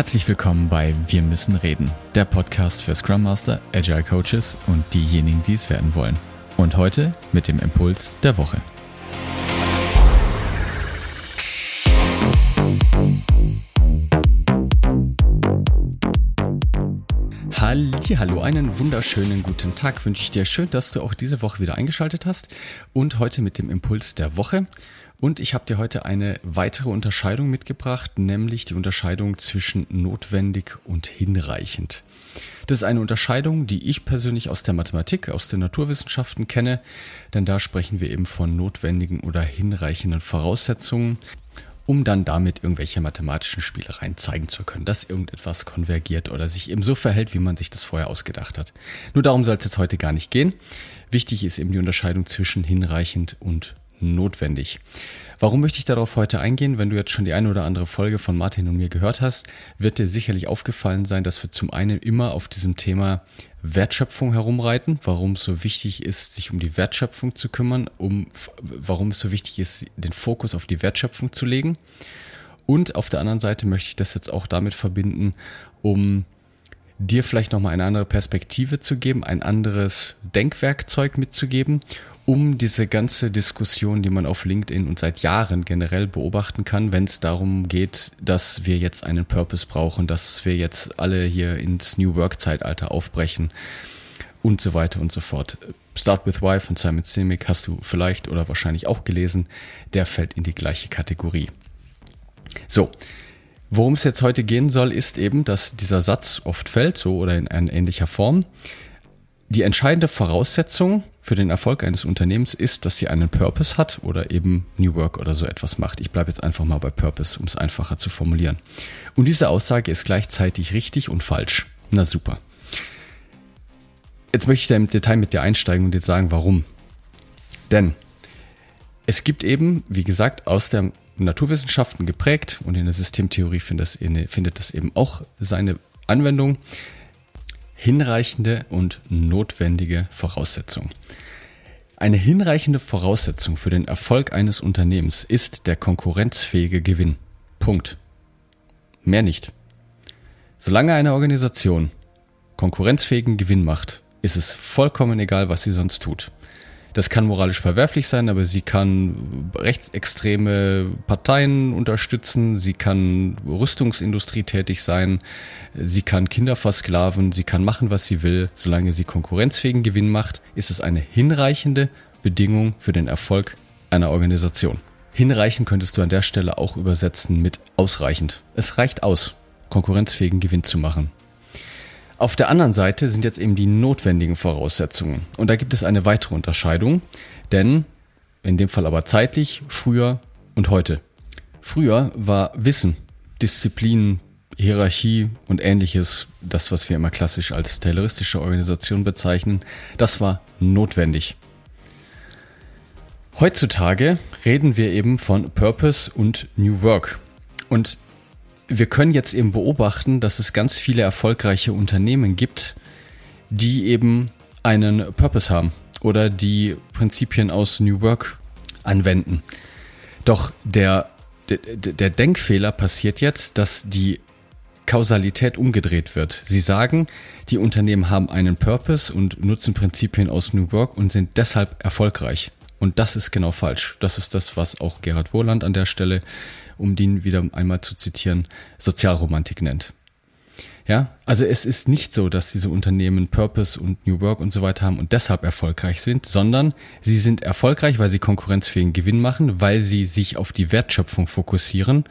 Herzlich willkommen bei Wir müssen reden, der Podcast für Scrum Master, Agile Coaches und diejenigen, die es werden wollen. Und heute mit dem Impuls der Woche. Hallo, einen wunderschönen guten Tag wünsche ich dir. Schön, dass du auch diese Woche wieder eingeschaltet hast und heute mit dem Impuls der Woche. Und ich habe dir heute eine weitere Unterscheidung mitgebracht, nämlich die Unterscheidung zwischen notwendig und hinreichend. Das ist eine Unterscheidung, die ich persönlich aus der Mathematik, aus den Naturwissenschaften kenne, denn da sprechen wir eben von notwendigen oder hinreichenden Voraussetzungen, um dann damit irgendwelche mathematischen Spielereien zeigen zu können, dass irgendetwas konvergiert oder sich eben so verhält, wie man sich das vorher ausgedacht hat. Nur darum soll es jetzt heute gar nicht gehen. Wichtig ist eben die Unterscheidung zwischen hinreichend und notwendig. Warum möchte ich darauf heute eingehen? Wenn du jetzt schon die eine oder andere Folge von Martin und mir gehört hast, wird dir sicherlich aufgefallen sein, dass wir zum einen immer auf diesem Thema Wertschöpfung herumreiten, warum es so wichtig ist, sich um die Wertschöpfung zu kümmern, um, warum es so wichtig ist, den Fokus auf die Wertschöpfung zu legen. Und auf der anderen Seite möchte ich das jetzt auch damit verbinden, um dir vielleicht nochmal eine andere Perspektive zu geben, ein anderes Denkwerkzeug mitzugeben um diese ganze Diskussion, die man auf LinkedIn und seit Jahren generell beobachten kann, wenn es darum geht, dass wir jetzt einen Purpose brauchen, dass wir jetzt alle hier ins New Work-Zeitalter aufbrechen und so weiter und so fort. Start with Why von Simon Sinek hast du vielleicht oder wahrscheinlich auch gelesen. Der fällt in die gleiche Kategorie. So. Worum es jetzt heute gehen soll, ist eben, dass dieser Satz oft fällt, so oder in ähnlicher Form. Die entscheidende Voraussetzung für den Erfolg eines Unternehmens ist, dass sie einen Purpose hat oder eben New Work oder so etwas macht. Ich bleibe jetzt einfach mal bei Purpose, um es einfacher zu formulieren. Und diese Aussage ist gleichzeitig richtig und falsch. Na super. Jetzt möchte ich da im Detail mit dir einsteigen und dir sagen, warum. Denn es gibt eben, wie gesagt, aus der Naturwissenschaften geprägt und in der Systemtheorie findet das, findet das eben auch seine Anwendung hinreichende und notwendige Voraussetzung. Eine hinreichende Voraussetzung für den Erfolg eines Unternehmens ist der konkurrenzfähige Gewinn. Punkt. Mehr nicht. Solange eine Organisation konkurrenzfähigen Gewinn macht, ist es vollkommen egal, was sie sonst tut. Das kann moralisch verwerflich sein, aber sie kann rechtsextreme Parteien unterstützen, sie kann Rüstungsindustrie tätig sein, sie kann Kinder versklaven, sie kann machen, was sie will. Solange sie konkurrenzfähigen Gewinn macht, ist es eine hinreichende Bedingung für den Erfolg einer Organisation. Hinreichend könntest du an der Stelle auch übersetzen mit ausreichend. Es reicht aus, konkurrenzfähigen Gewinn zu machen. Auf der anderen Seite sind jetzt eben die notwendigen Voraussetzungen. Und da gibt es eine weitere Unterscheidung, denn in dem Fall aber zeitlich, früher und heute. Früher war Wissen, Disziplin, Hierarchie und ähnliches, das, was wir immer klassisch als tayloristische Organisation bezeichnen, das war notwendig. Heutzutage reden wir eben von Purpose und New Work. Und wir können jetzt eben beobachten, dass es ganz viele erfolgreiche Unternehmen gibt, die eben einen Purpose haben oder die Prinzipien aus New Work anwenden. Doch der, der, der Denkfehler passiert jetzt, dass die Kausalität umgedreht wird. Sie sagen, die Unternehmen haben einen Purpose und nutzen Prinzipien aus New Work und sind deshalb erfolgreich. Und das ist genau falsch. Das ist das, was auch Gerhard Wohland an der Stelle um den wieder einmal zu zitieren, Sozialromantik nennt. Ja, also es ist nicht so, dass diese Unternehmen Purpose und New Work und so weiter haben und deshalb erfolgreich sind, sondern sie sind erfolgreich, weil sie konkurrenzfähigen Gewinn machen, weil sie sich auf die Wertschöpfung fokussieren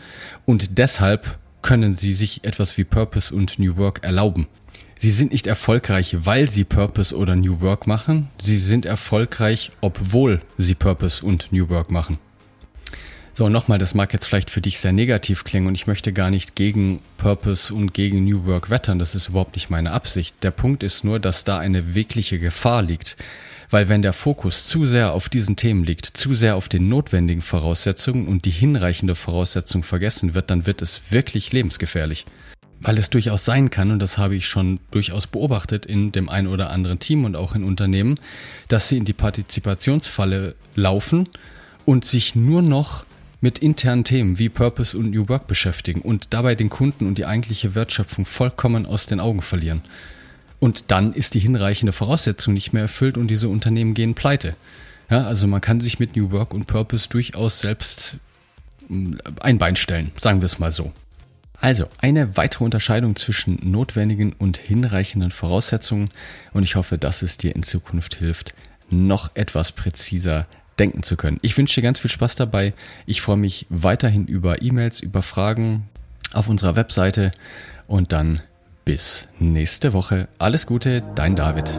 und deshalb können sie sich etwas wie Purpose und New Work erlauben. Sie sind nicht erfolgreich, weil sie Purpose oder New Work machen. Sie sind erfolgreich, obwohl sie Purpose und New Work machen. So, nochmal, das mag jetzt vielleicht für dich sehr negativ klingen und ich möchte gar nicht gegen Purpose und gegen New Work wettern. Das ist überhaupt nicht meine Absicht. Der Punkt ist nur, dass da eine wirkliche Gefahr liegt. Weil wenn der Fokus zu sehr auf diesen Themen liegt, zu sehr auf den notwendigen Voraussetzungen und die hinreichende Voraussetzung vergessen wird, dann wird es wirklich lebensgefährlich. Weil es durchaus sein kann, und das habe ich schon durchaus beobachtet in dem einen oder anderen Team und auch in Unternehmen, dass sie in die Partizipationsfalle laufen und sich nur noch mit internen Themen wie Purpose und New Work beschäftigen und dabei den Kunden und die eigentliche Wertschöpfung vollkommen aus den Augen verlieren. Und dann ist die hinreichende Voraussetzung nicht mehr erfüllt und diese Unternehmen gehen pleite. Ja, also man kann sich mit New Work und Purpose durchaus selbst mm, ein Bein stellen, sagen wir es mal so. Also eine weitere Unterscheidung zwischen notwendigen und hinreichenden Voraussetzungen und ich hoffe, dass es dir in Zukunft hilft, noch etwas präziser denken zu können. Ich wünsche dir ganz viel Spaß dabei. Ich freue mich weiterhin über E-Mails, über Fragen auf unserer Webseite und dann bis nächste Woche. Alles Gute, dein David.